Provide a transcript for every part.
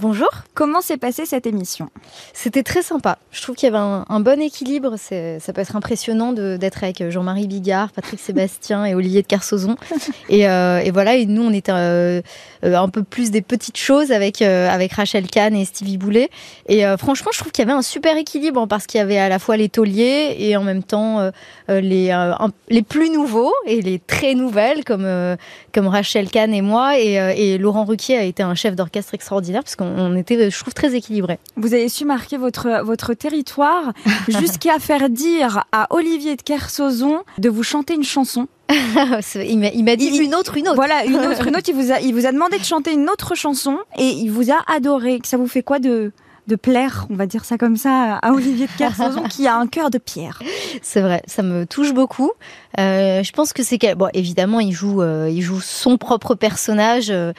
Bonjour. Comment s'est passée cette émission? C'était très sympa. Je trouve qu'il y avait un, un bon équilibre. C'est- Ça peut être impressionnant de- d'être avec Jean-Marie Bigard, Patrick Sébastien et Olivier de Carsozon. Et, euh, et voilà, et nous, on était euh, euh, un peu plus des petites choses avec, euh, avec Rachel Kahn et Stevie Boulet. Et euh, franchement, je trouve qu'il y avait un super équilibre hein, parce qu'il y avait à la fois les tauliers et en même temps euh, euh, les, euh, un- les plus nouveaux et les très nouvelles comme, euh, comme Rachel Kahn et moi. Et, euh, et Laurent Ruquier a été un chef d'orchestre extraordinaire parce on était, je trouve, très équilibrés. Vous avez su marquer votre, votre territoire jusqu'à faire dire à Olivier de Kersauzon de vous chanter une chanson. Il m'a il m'a dit Il- une autre, une autre. Voilà, une autre, une autre. Il vous, a, il vous a demandé de chanter une autre chanson et il vous a adoré. Ça vous fait quoi de, de plaire, on va dire ça comme ça, à Olivier de Kersauzon qui a un cœur de pierre C'est vrai, ça me touche beaucoup. Euh, je pense que c'est bon, évidemment, il joue, euh, il joue son propre personnage euh,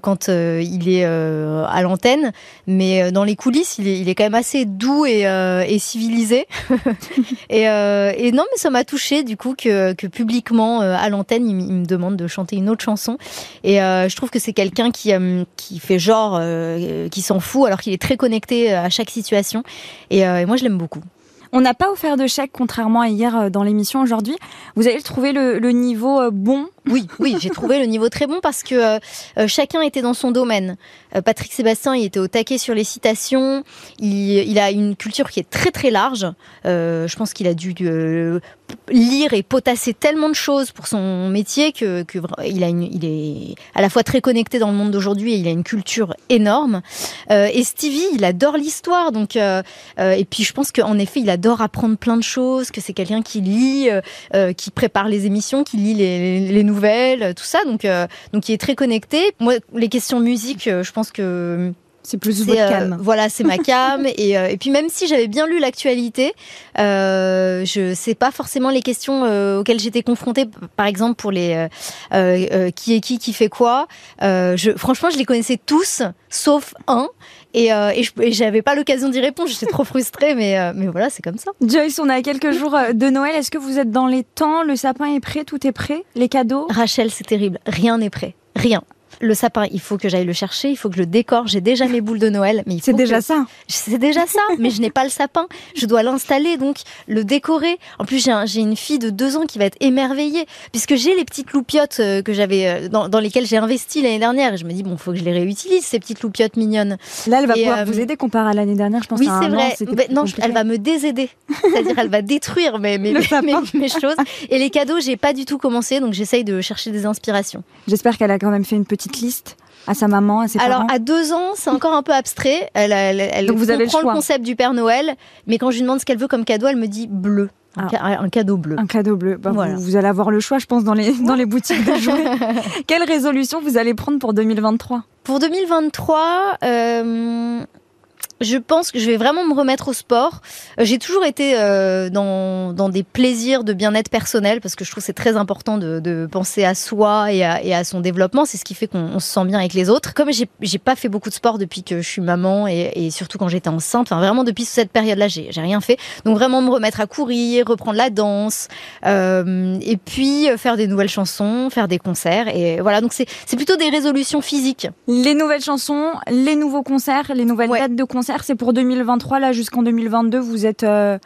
quand il est à l'antenne, mais dans les coulisses, il est, il est quand même assez doux et, civilisé. et, non, mais ça m'a touché du coup que, que publiquement à l'antenne, il, il me demande de chanter une autre chanson. Et je trouve que c'est quelqu'un qui, qui fait genre, qui s'en fout, alors qu'il est très connecté euh, à chaque situation. Et, euh, et moi, je l'aime beaucoup. On n'a pas offert de chèque, contrairement à hier euh, dans l'émission aujourd'hui. Vous avez trouvé le, niveau bon Oui, oui, j'ai trouvé le niveau très bon parce que euh, euh, chacun était dans son domaine. Euh, Patrick Sébastien, il était au taquet sur les citations. Il, a une culture qui est très très large. Je pense qu'il a dû lire et potasser tellement de choses pour son métier que, il est à la fois très connecté dans le monde d'aujourd'hui et il a une culture énorme. Et Stevie, il adore l'histoire, donc et puis je pense qu'en effet, il adore apprendre plein de choses, que c'est quelqu'un qui lit, qui prépare les émissions, qui lit les, les tout ça. Donc, euh, donc il est très connecté. Moi, les questions musique, euh, je pense que C'est plus c'est, votre euh, calme. voilà, c'est ma cam. et, euh, et puis même si j'avais bien lu l'actualité, euh, je sais pas forcément les questions euh, auxquelles j'étais confrontée. Par exemple, pour les euh, euh, euh, qui est qui, qui fait quoi. Euh, je, franchement, je les connaissais tous, sauf un. Et, euh, et je- et j'avais pas l'occasion d'y répondre. J'étais trop frustrée, mais euh, mais voilà, c'est comme ça. Joyce, on à quelques jours euh, de Noël. Est-ce que vous êtes dans les temps? Le sapin est prêt? Tout est prêt? Les cadeaux? Rachel, c'est terrible. Rien n'est prêt. Rien. Le sapin, il faut que j'aille le chercher, il faut que je le décore. J'ai déjà mes boules de Noël, mais C'est déjà que- ça. C'est déjà ça, mais je n'ai pas le sapin. Je dois l'installer, donc le décorer. En plus, j'ai un- j'ai une fille de deux ans qui va être émerveillée, puisque j'ai les petites loupiottes euh, que j'avais euh, dans, dans lesquelles j'ai investi l'année dernière. Et je me dis, bon, faut que je les réutilise, ces petites loupiottes mignonnes. Là, elle va Et, pouvoir euh, vous aider comparé à l'année dernière. Je pense Oui, c'est an, vrai. non, elle va me désaider. C'est-à-dire, elle va détruire mes, mes- mes choses. Et les cadeaux, j'ai pas du tout commencé, donc j'essaye de chercher des inspirations. J'espère qu'elle a quand même fait une petite liste à sa maman, à ses Alors, parents. à deux ans, c'est encore un peu abstrait. Elle, elle, elle Donc, vous avez le comprend choix. concept du Père Noël, mais quand je lui demande ce qu'elle veut comme cadeau, elle me dit bleu. Un, Ah. un cadeau bleu. Un cadeau bleu. Bah, Voilà. vous, vous allez avoir le choix, je pense, dans les, dans les boutiques de jouets. Quelle résolution vous allez prendre pour 2023 Pour 2023, euh, je pense que je vais vraiment me remettre au sport. Euh, J'ai toujours été euh, dans, dans des plaisirs de bien-être personnel parce que je trouve c'est très important de, de penser à soi et à, et à son développement. C'est ce qui fait qu'on on se sent bien avec les autres. Comme j'ai pas fait beaucoup de sport depuis que je suis maman et, et surtout quand j'étais enceinte, enfin vraiment depuis cette période-là, j'ai rien fait. Donc vraiment me remettre à courir, reprendre la danse, euh, et puis euh, faire des nouvelles chansons, faire des concerts. Et voilà, donc c'est c'est plutôt des résolutions physiques. Les nouvelles chansons, les nouveaux concerts, les nouvelles Ouais. dates de concerts, c'est pour 2023. Là, jusqu'en 2022, vous êtes, euh,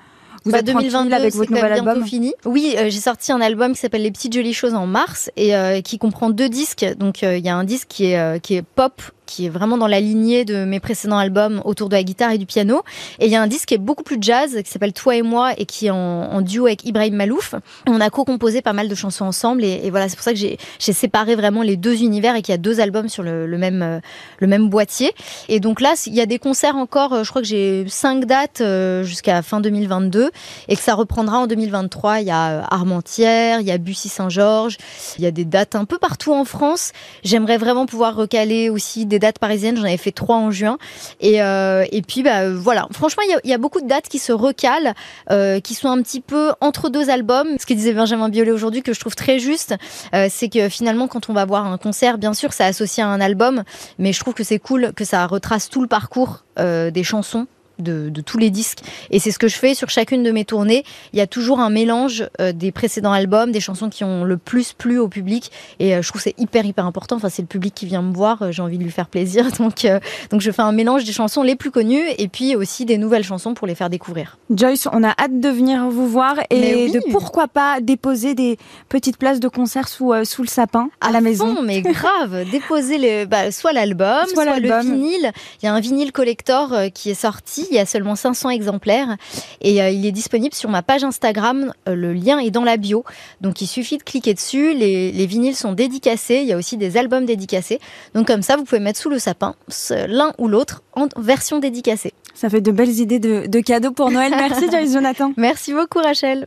vous Bah, êtes tranquille 2022 avec votre nouvel album. fini. Oui, euh, j'ai sorti un album qui s'appelle Les petites jolies choses en mars et euh, qui comprend deux disques. Donc euh, il y a un disque qui est qui est pop qui est vraiment dans la lignée de mes précédents albums autour de la guitare et du piano. Et il y a un disque qui est beaucoup plus jazz, qui s'appelle Toi et moi, et qui est en, duo avec Ibrahim Malouf. On a co-composé pas mal de chansons ensemble, et, voilà, c'est pour ça que j'ai séparé vraiment les deux univers et qu'il y a deux albums sur le, euh, même boîtier. Et donc là, il y a des concerts encore. euh, Je crois que j'ai cinq dates euh, jusqu'à fin 2022, et que ça reprendra en 2023. Il y a Armentières, il y a Bussy-Saint-Georges, il y a des dates un peu partout en France. J'aimerais vraiment pouvoir recaler aussi des dates parisiennes. J'en avais fait trois en juin. Et, euh, et puis, bah, voilà. Franchement, il y a, beaucoup de dates qui se recalent, euh, qui sont un petit peu entre deux albums. Ce que disait Benjamin Biolay aujourd'hui, que je trouve très juste, euh, c'est que finalement, quand on va voir un concert, bien sûr, ça associe à un album, mais je trouve que c'est cool que ça retrace tout le parcours des chansons de, de tous les disques. Et c'est ce que je fais sur chacune de mes tournées. Il y a toujours un mélange euh, des précédents albums, des chansons qui ont le plus plu au public. Et euh, je trouve c'est hyper, hyper important. Enfin, c'est le public qui vient me voir. euh, J'ai envie de lui faire plaisir. Donc, donc je fais un mélange des chansons les plus connues et puis aussi des nouvelles chansons pour les faire découvrir. Joyce, on a hâte de venir vous voir et oui. de pourquoi pas déposer des petites places de concert sous, sous le sapin à, la maison. fond, mais grave, déposer le, bah, soit l'album, Soit soit, le vinyle. Il y a un vinyle collector qui est sorti. Il y a seulement 500 exemplaires et euh, il est disponible sur ma page Instagram. Euh, le lien est dans la bio, donc il suffit de cliquer dessus. Les, les vinyles sont dédicacés. Il y a aussi des albums dédicacés. Donc comme ça, vous pouvez mettre sous le sapin l'un ou l'autre en version dédicacée. Ça fait de belles idées de, de cadeaux pour Noël. Merci Joyce Jonathan. Merci beaucoup, Rachel.